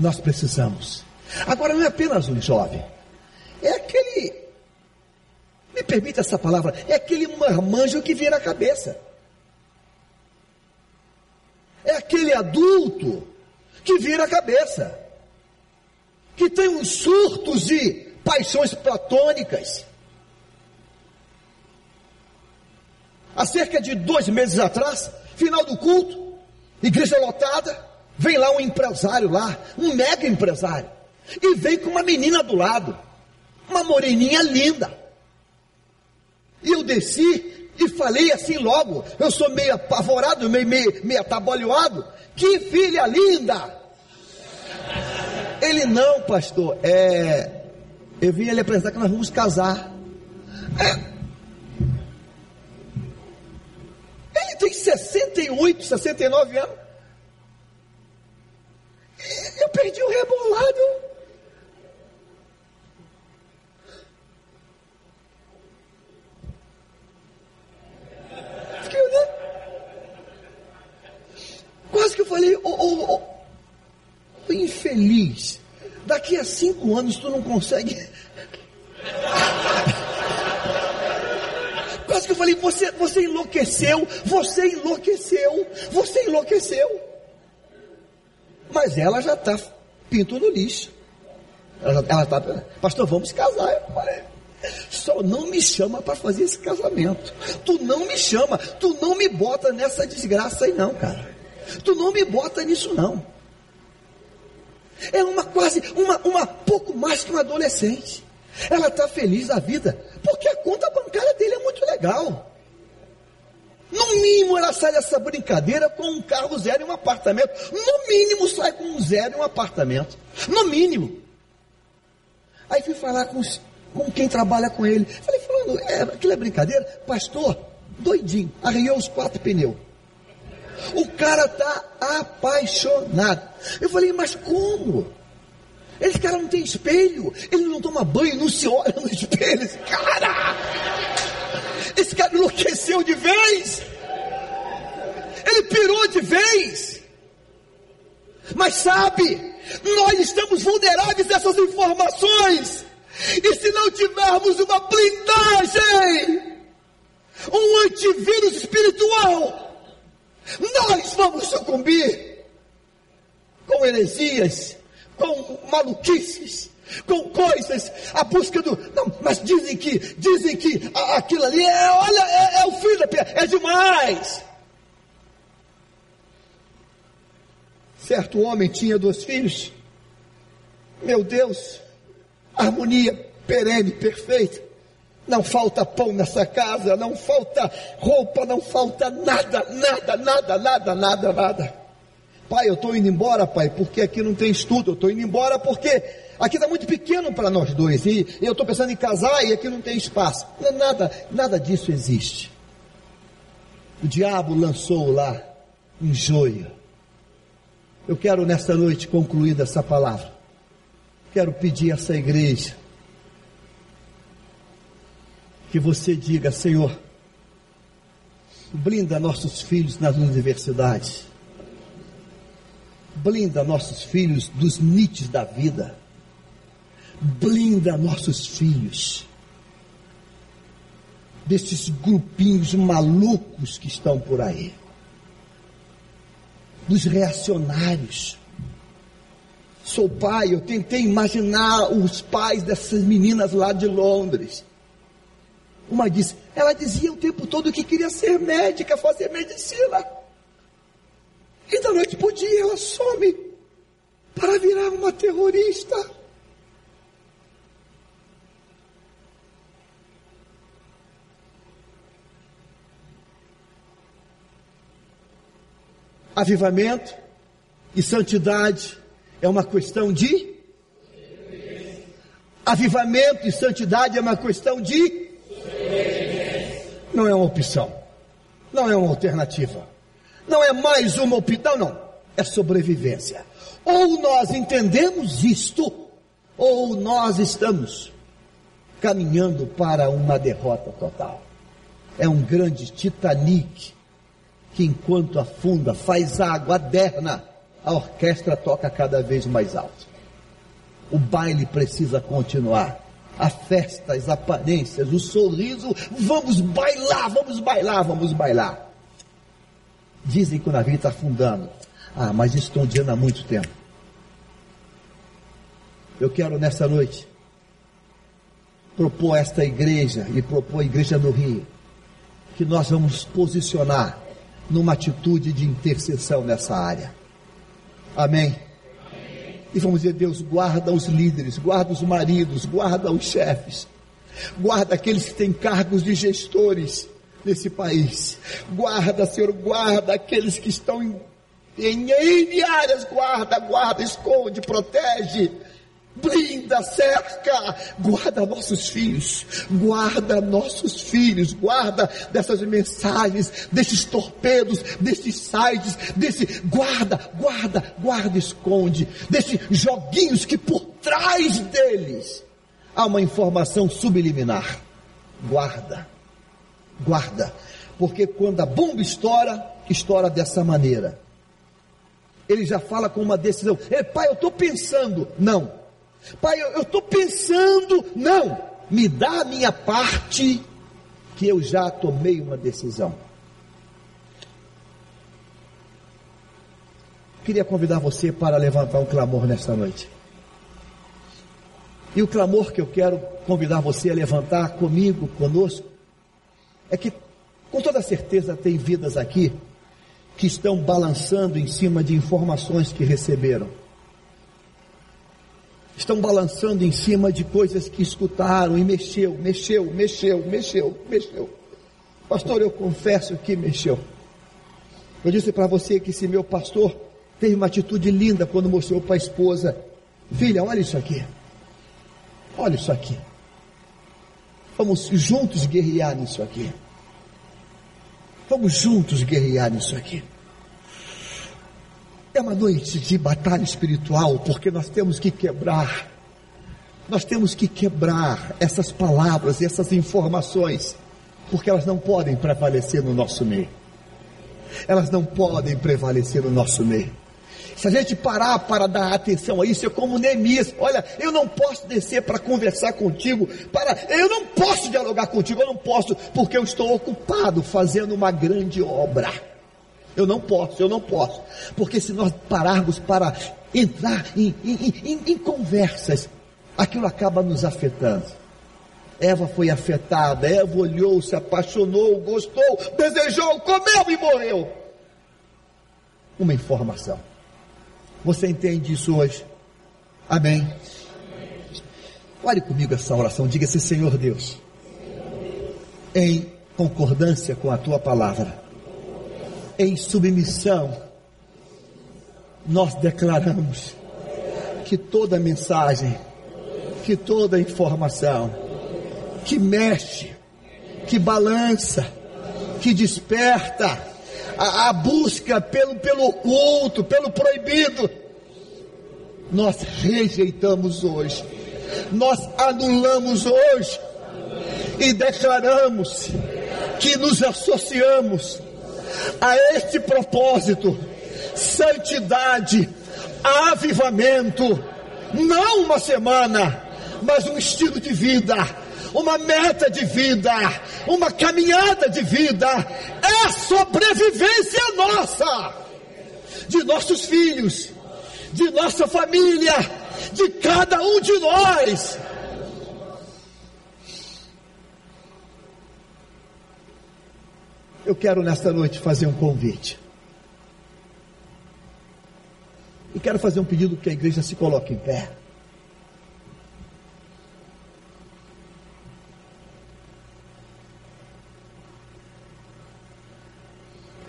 Nós precisamos. Agora não é apenas um jovem, é aquele, me permita essa palavra, é aquele marmanjo que vira a cabeça. É aquele adulto que vira a cabeça, que tem uns surtos de paixões platônicas há cerca de dois meses atrás, final do culto, igreja lotada, vem lá um empresário lá, um mega empresário, e vem com uma menina do lado, uma moreninha linda. E eu desci e falei assim logo, eu sou meio apavorado, meio, meio, meio atabalhoado, que filha linda! Ele não, pastor, é, eu vim lhe apresentar que nós vamos casar. É, Ele tem 68, 69 anos. Eu perdi o rebolado. Quase que eu falei, ô, infeliz, daqui a cinco anos tu não consegue Quase que eu falei, você, você enlouqueceu, você enlouqueceu, você enlouqueceu. Mas ela já está pinto no lixo. Ela está, pastor, vamos casar. Eu falei, só não me chama para fazer esse casamento. Tu não me chama, tu não me bota nessa desgraça aí não, cara. Tu não me bota nisso não. É uma quase, uma, uma pouco mais que uma adolescente. Ela está feliz da vida, porque a conta bancária dele é muito legal. No mínimo ela sai dessa brincadeira com um carro zero e um apartamento. No mínimo sai com um zero e um apartamento. No mínimo. Aí fui falar com, com quem trabalha com ele. Falei, falando, é, aquilo é brincadeira? Pastor, doidinho, arriou os quatro pneus. O cara está apaixonado. Eu falei, mas como? Esse cara não tem espelho, ele não toma banho, não se olha no espelho. Esse cara, esse cara enlouqueceu de vez. Ele pirou de vez. Mas sabe, nós estamos vulneráveis a essas informações. E se não tivermos uma blindagem, um antivírus espiritual, nós vamos sucumbir com heresias, com maluquices, com coisas, a busca do. Não, mas dizem que, dizem que aquilo ali é, olha, é, é o filho da é demais. Certo homem tinha dois filhos. Meu Deus, harmonia perene, perfeita. Não falta pão nessa casa, não falta roupa, não falta nada, nada, nada, nada, nada, nada. Pai, eu estou indo embora, pai, porque aqui não tem estudo. Eu estou indo embora porque aqui está muito pequeno para nós dois. E eu estou pensando em casar e aqui não tem espaço. Nada, nada disso existe. O diabo lançou lá um joio. Eu quero nesta noite, concluir essa palavra, quero pedir a essa igreja que você diga, Senhor, blinda nossos filhos nas universidades, blinda nossos filhos dos nites da vida, blinda nossos filhos desses grupinhos malucos que estão por aí dos reacionários. Sou pai, eu tentei imaginar os pais dessas meninas lá de Londres. Uma disse, ela dizia o tempo todo que queria ser médica, fazer medicina. E da noite para o dia ela some para virar uma terrorista. Avivamento e santidade é uma questão de. Avivamento e santidade é uma questão de. Não é uma opção. Não é uma alternativa. Não é mais uma opção. Não, não. É sobrevivência. Ou nós entendemos isto, ou nós estamos caminhando para uma derrota total. É um grande Titanic que enquanto afunda, faz água, aderna, a orquestra toca cada vez mais alto. O baile precisa continuar. A festa, as aparências, o sorriso, vamos bailar, vamos bailar, vamos bailar. Dizem que o navio está afundando. Ah, mas isso estão dizendo há muito tempo. Eu quero nessa noite propor esta igreja e propor a igreja no Rio que nós vamos posicionar numa atitude de intercessão nessa área. Amém? E vamos dizer, Deus, guarda os líderes, guarda os maridos, guarda os chefes, guarda aqueles que têm cargos de gestores nesse país. Guarda, Senhor, guarda aqueles que estão em, em, em áreas, guarda, guarda, esconde, protege blinda, cerca, guarda nossos filhos, guarda nossos filhos, guarda dessas mensagens, desses torpedos, desses sites, desse guarda, guarda, guarda, esconde, desses joguinhos que por trás deles há uma informação subliminar. Guarda, guarda, porque quando a bomba estoura, estoura dessa maneira. Ele já fala com uma decisão. Pai, eu estou pensando. Não, Pai, eu estou pensando, não, me dá a minha parte, que eu já tomei uma decisão. Queria convidar você para levantar um clamor nesta noite. E o clamor que eu quero convidar você a levantar comigo, conosco, é que, com toda certeza, tem vidas aqui que estão balançando em cima de informações que receberam estão balançando em cima de coisas que escutaram e mexeu, mexeu, mexeu, mexeu, mexeu. Pastor, eu confesso que mexeu. Eu disse para você que esse meu pastor teve uma atitude linda quando mostrou para a esposa: Filha, olha isso aqui. Olha isso aqui. Vamos juntos guerrear nisso aqui. Vamos juntos guerrear nisso aqui. É uma noite de batalha espiritual, porque nós temos que quebrar, nós temos que quebrar essas palavras e essas informações, porque elas não podem prevalecer no nosso meio. Elas não podem prevalecer no nosso meio. Se a gente parar para dar atenção a isso, é como Neemias. Olha, eu não posso descer para conversar contigo, para, eu não posso dialogar contigo, eu não posso, porque eu estou ocupado fazendo uma grande obra. Eu não posso, eu não posso. Porque se nós pararmos para entrar em, em, em, em conversas, aquilo acaba nos afetando. Eva foi afetada, Eva olhou, se apaixonou, gostou, desejou, comeu e morreu. Uma informação. Você entende isso hoje? Amém. Olhe comigo essa oração, diga-se, Senhor Deus, em concordância com a tua palavra em submissão, nós declaramos que toda mensagem, que toda informação que mexe, que balança, que desperta a, a busca pelo, pelo oculto, pelo proibido, nós rejeitamos hoje, nós anulamos hoje. E declaramos que nos associamos a este propósito, santidade, avivamento, não uma semana, mas um estilo de vida, uma meta de vida, uma caminhada de vida, é a sobrevivência nossa, de nossos filhos, de nossa família, de cada um de nós. Eu quero nesta noite fazer um convite. E quero fazer um pedido que a igreja se coloque em pé.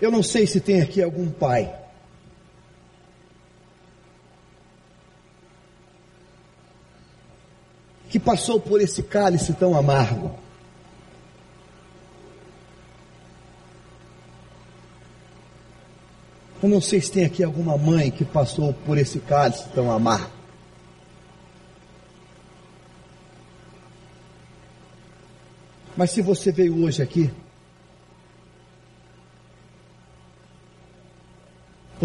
Eu não sei se tem aqui algum pai. Que passou por esse cálice tão amargo. Eu não sei se tem aqui alguma mãe que passou por esse cálice tão amargo. Mas se você veio hoje aqui,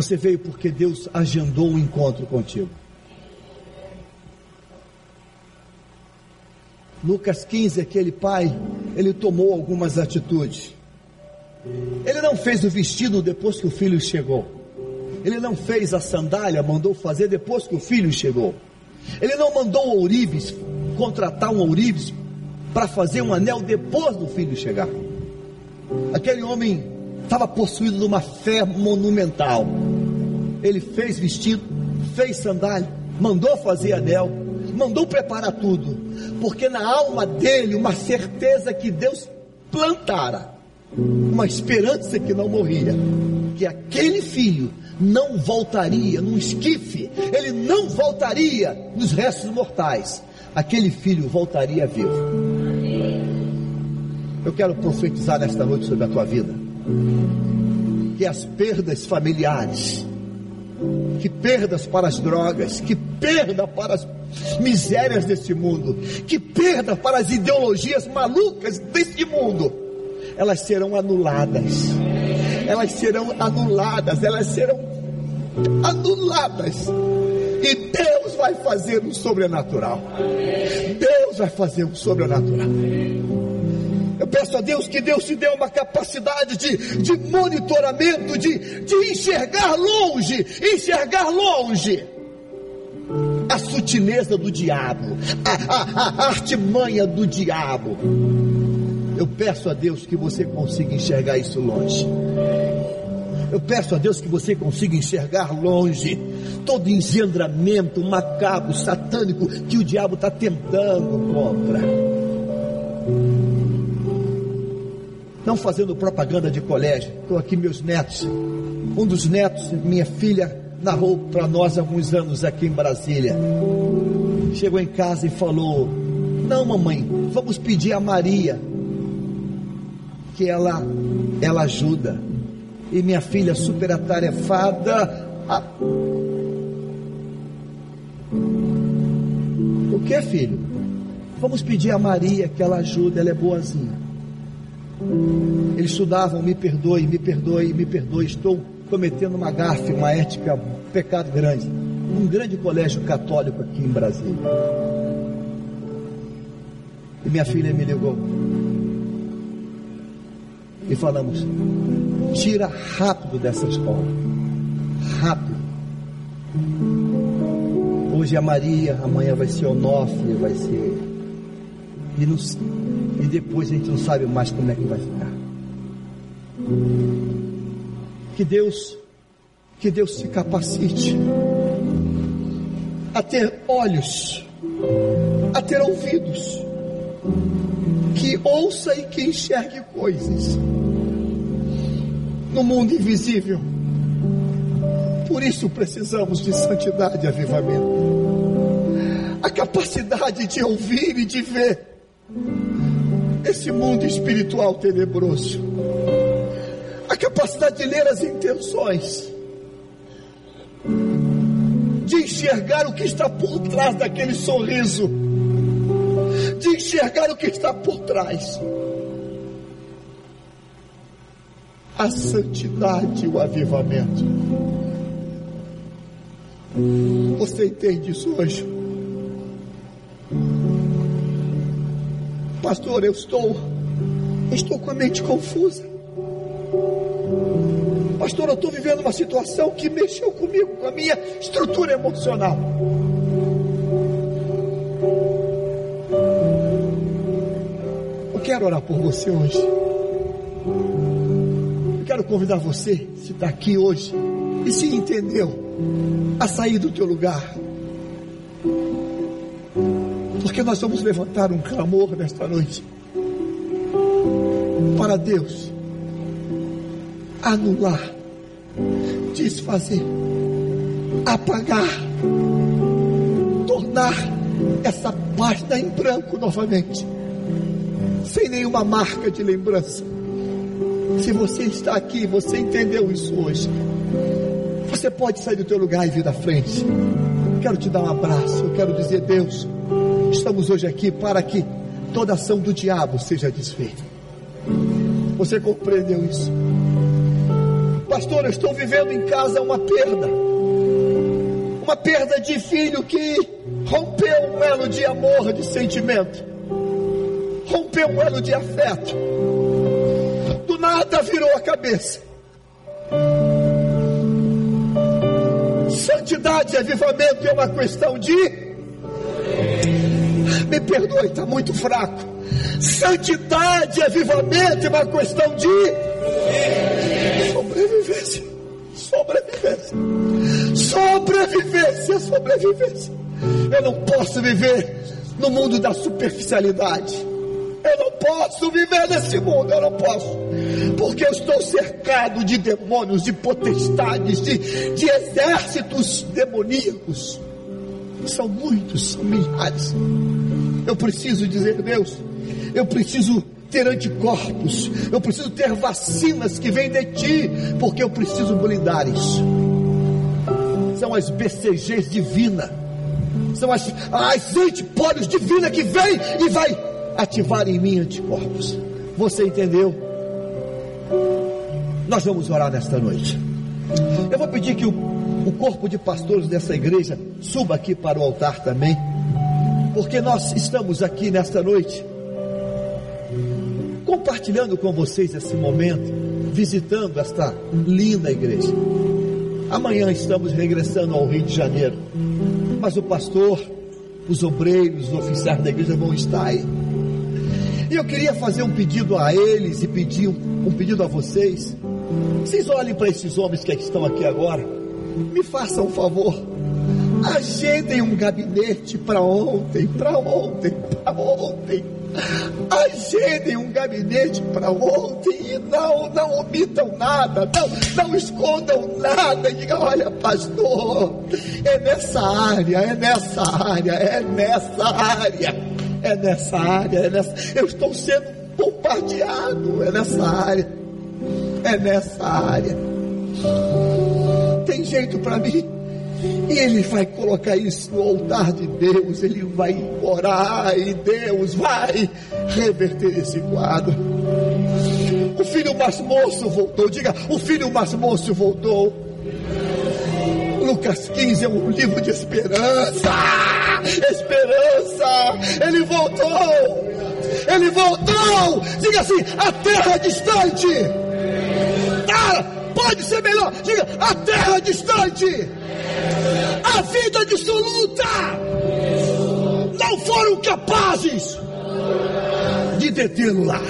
você veio porque Deus agendou um encontro contigo. Lucas 15, aquele pai, ele tomou algumas atitudes. Ele não fez o vestido depois que o filho chegou. Ele não fez a sandália, mandou fazer depois que o filho chegou. Ele não mandou o ourives, contratar um ourives para fazer um anel depois do filho chegar. Aquele homem estava possuído de uma fé monumental. Ele fez vestido, fez sandália, mandou fazer anel, mandou preparar tudo, porque na alma dele uma certeza que Deus plantara uma esperança que não morria, que aquele filho não voltaria num esquife, ele não voltaria nos restos mortais, aquele filho voltaria vivo. Eu quero profetizar nesta noite sobre a tua vida, que as perdas familiares, que perdas para as drogas, que perda para as misérias desse mundo, que perda para as ideologias malucas desse mundo, elas serão anuladas. Elas serão anuladas, elas serão anuladas. E Deus vai fazer um sobrenatural. Deus vai fazer um sobrenatural. Peço a Deus que Deus te dê uma capacidade de, de monitoramento, de, de enxergar longe, enxergar longe a sutileza do diabo, a, a, a artimanha do diabo. Eu peço a Deus que você consiga enxergar isso longe. Eu peço a Deus que você consiga enxergar longe todo engendramento macabro, satânico que o diabo está tentando contra. Não fazendo propaganda de colégio, estou aqui meus netos. Um dos netos, minha filha, narrou para nós alguns anos aqui em Brasília. Chegou em casa e falou: Não, mamãe, vamos pedir a Maria que ela ela ajuda. E minha filha super atarefada. A... O que, filho? Vamos pedir a Maria que ela ajuda, ela é boazinha. Eles estudavam, me perdoe, me perdoe, me perdoe. Estou cometendo uma gafe, uma ética, um pecado grande. Um grande colégio católico aqui em Brasília. E minha filha me ligou e falamos: tira rápido dessa escola, rápido. Hoje é Maria, amanhã vai ser Onofre, vai ser. E, nos, e depois a gente não sabe mais como é que vai ficar. Que Deus, que Deus se capacite a ter olhos, a ter ouvidos, que ouça e que enxergue coisas no mundo invisível. Por isso precisamos de santidade e avivamento. A capacidade de ouvir e de ver esse mundo espiritual tenebroso. A capacidade de ler as intenções. De enxergar o que está por trás daquele sorriso. De enxergar o que está por trás a santidade e o avivamento. Você entende isso hoje? Pastor, eu estou, estou com a mente confusa. Pastor, eu estou vivendo uma situação que mexeu comigo, com a minha estrutura emocional. Eu quero orar por você hoje quero convidar você, se está aqui hoje e se entendeu, a sair do teu lugar. Porque nós vamos levantar um clamor nesta noite para Deus anular, desfazer, apagar, tornar essa página em branco novamente, sem nenhuma marca de lembrança se você está aqui, você entendeu isso hoje. Você pode sair do teu lugar e vir da frente. Quero te dar um abraço. Eu quero dizer, Deus, estamos hoje aqui para que toda ação do diabo seja desfeita. Você compreendeu isso? Pastor, eu estou vivendo em casa uma perda. Uma perda de filho que rompeu um elo de amor, de sentimento. Rompeu um elo de afeto nada virou a cabeça. Santidade e avivamento é uma questão de. Perdoe, está muito fraco. Santidade é uma questão de. Sobrevivência. Sobrevivência. Sobrevivência, sobrevivência. Eu não posso viver no mundo da superficialidade. Eu não posso viver nesse mundo, eu não posso, porque eu estou cercado de demônios, de potestades, de, de exércitos demoníacos. São muitos, são milhares. Eu preciso dizer, Deus, eu preciso ter anticorpos, eu preciso ter vacinas que vêm de ti, porque eu preciso blindar isso. São as BCGs divinas, são as, as antipólios divinas que vêm e vai ativar em mim anticorpos. Você entendeu? Nós vamos orar nesta noite. Eu vou pedir que o, o corpo de pastores dessa igreja suba aqui para o altar também, porque nós estamos aqui nesta noite compartilhando com vocês esse momento, visitando esta linda igreja. Amanhã estamos regressando ao Rio de Janeiro, mas o pastor, os obreiros, os oficiais da igreja vão estar aí. E eu queria fazer um pedido a eles e pedir um, pedido a vocês. Vocês olhem para esses homens que estão aqui agora. Me façam um favor. Agendem um gabinete para ontem, para ontem, para ontem. Agendem um gabinete para ontem e não, não omitam nada, não, não escondam nada. E digam, olha, pastor, é nessa área, é nessa área, é nessa área, é nessa área, é nessa. Eu estou sendo bombardeado, é nessa área, é nessa área. Tem jeito para mim? E ele vai colocar isso no altar de Deus, ele vai orar e Deus vai reverter esse quadro. O filho mais moço voltou, diga, o filho mais moço voltou. Lucas 15 é um livro de esperança. Esperança, ele voltou. Ele voltou. Diga assim: a terra distante. Ah, pode ser melhor. Diga: a terra distante vida dissoluta, não foram capazes de detê-lo lá.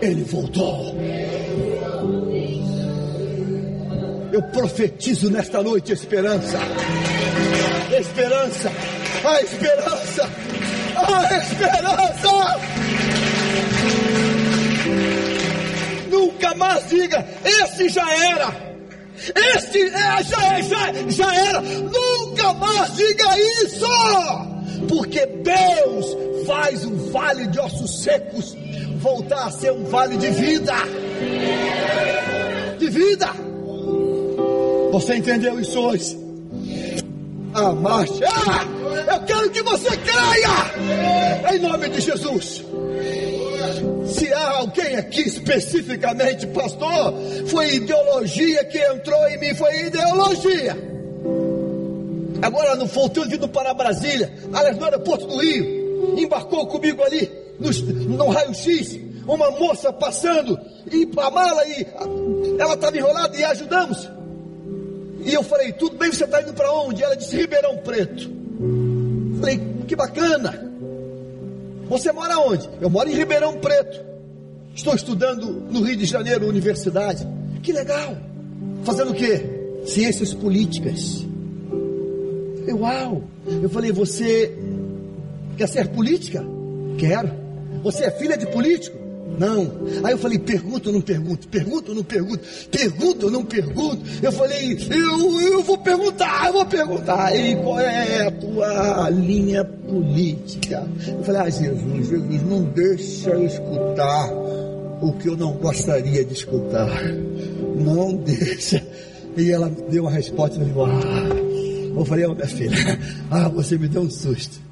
Ele voltou. Eu profetizo nesta noite esperança. Esperança. A esperança. A esperança. Nunca mais diga, esse já era. Este é, já, é, já, já era. Nunca mais diga isso. Porque Deus faz um vale de ossos secos voltar a ser um vale de vida. De vida. Você entendeu isso hoje? A marcha. Ah, eu quero que você creia. Em nome de Jesus. Se há alguém aqui especificamente, pastor, foi ideologia que entrou em mim, foi ideologia. Agora não faltou vindo para Brasília, aliás, no aeroporto do Rio, embarcou comigo ali, no, no raio-x, uma moça passando, e a mala, e ela estava enrolada e ajudamos. E eu falei, tudo bem, você está indo para onde? Ela disse, Ribeirão Preto. Falei, que bacana. Você mora onde? Eu moro em Ribeirão Preto. Estou estudando no Rio de Janeiro, universidade. Que legal. Fazendo o quê? Ciências políticas. Eu, uau. Eu falei, você quer ser política? Quero. Você é filha de político? Não. Aí eu falei, pergunta ou não pergunto? Pergunta ou não pergunto? Pergunta ou não pergunto? Eu falei, eu, eu vou perguntar, eu vou perguntar. E qual é a tua linha política? Eu falei, ah, Jesus, Jesus, não deixa eu escutar o que eu não gostaria de escutar. Não deixa. E ela deu uma resposta e falou, ah. Eu falei, oh, minha filha, ah, você me deu um susto.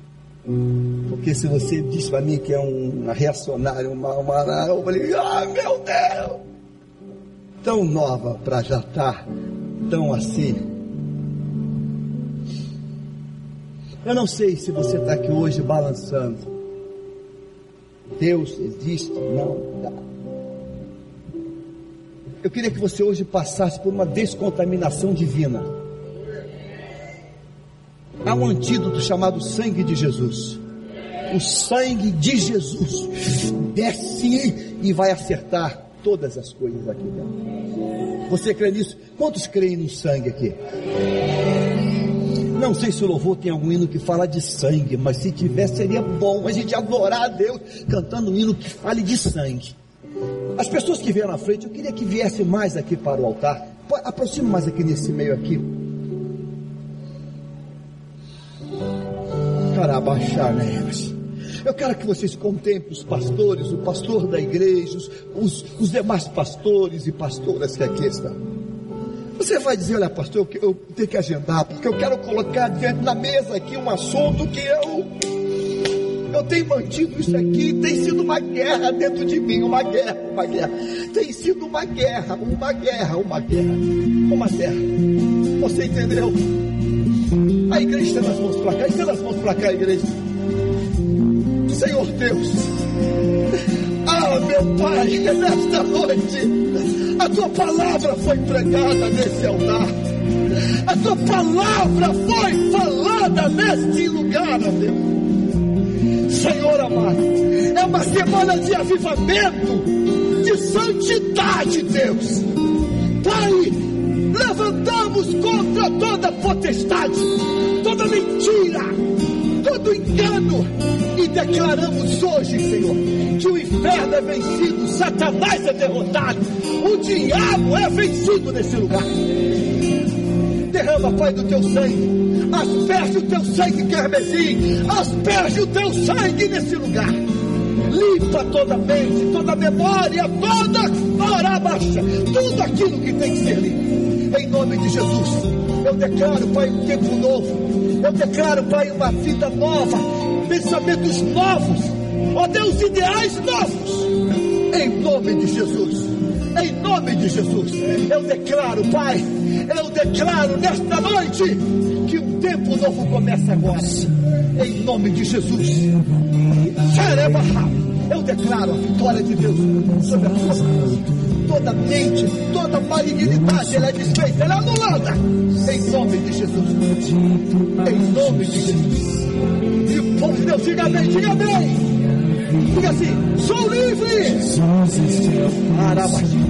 Porque se você diz para mim que é um reacionário, uma, uma, eu falei, ah, meu Deus! Tão nova para já estar tá tão assim. Eu não sei se você está aqui hoje balançando. Deus existe? Não dá. Eu queria que você hoje passasse por uma descontaminação divina. Há um antídoto chamado sangue de Jesus. O sangue de Jesus desce e vai acertar todas as coisas aqui dentro. Você crê nisso? Quantos creem no sangue aqui? Não sei se o louvor tem algum hino que fala de sangue, mas se tiver seria bom a gente adorar a Deus cantando um hino que fale de sangue. As pessoas que vieram à frente, eu queria que viessem mais aqui para o altar. Aproxime mais aqui nesse meio aqui. Eu quero que vocês contemplem os pastores, o pastor da igreja, os, os demais pastores e pastoras que aqui estão. Você vai dizer, olha pastor, eu, eu tenho que agendar, porque eu quero colocar diante da mesa aqui um assunto que eu, eu tenho mantido isso aqui, tem sido uma guerra dentro de mim, uma guerra, uma guerra. Tem sido uma guerra, uma guerra, uma guerra, uma guerra. Você entendeu? Igreja está nas mãos para cá, está nas mãos para cá, igreja. Senhor Deus, ah, meu Pai, nesta noite, a tua palavra foi pregada nesse altar, a tua palavra foi falada neste lugar, Deus. Senhor amado, é uma semana de avivamento, de santidade, Deus. Pai, levantamos contra toda potestade, toda mentira, todo engano e declaramos hoje, Senhor, que o inferno é vencido, Satanás é derrotado, o diabo é vencido nesse lugar. Derrama, Pai, do teu sangue, asperge o teu sangue carmesim, asperge o teu sangue nesse lugar. Limpa toda a mente, toda a memória, toda a baixa, tudo aquilo que tem que ser limpo. Em nome de Jesus, eu declaro, Pai, um tempo novo. Eu declaro, Pai, uma vida nova, pensamentos novos, ó Deus, ideais novos. Em nome de Jesus. Em nome de Jesus, eu declaro, Pai, eu declaro nesta noite que um tempo novo começa agora. Em nome de Jesus. Eu declaro a vitória de Deus sobre a tua vida toda mente, toda malignidade, ela é desfeita, ela é anulada. Em nome de Jesus. Em nome de Jesus. E o povo de Deus diga amém, diga amém. Diga assim, sou livre. Jesus é Arabati.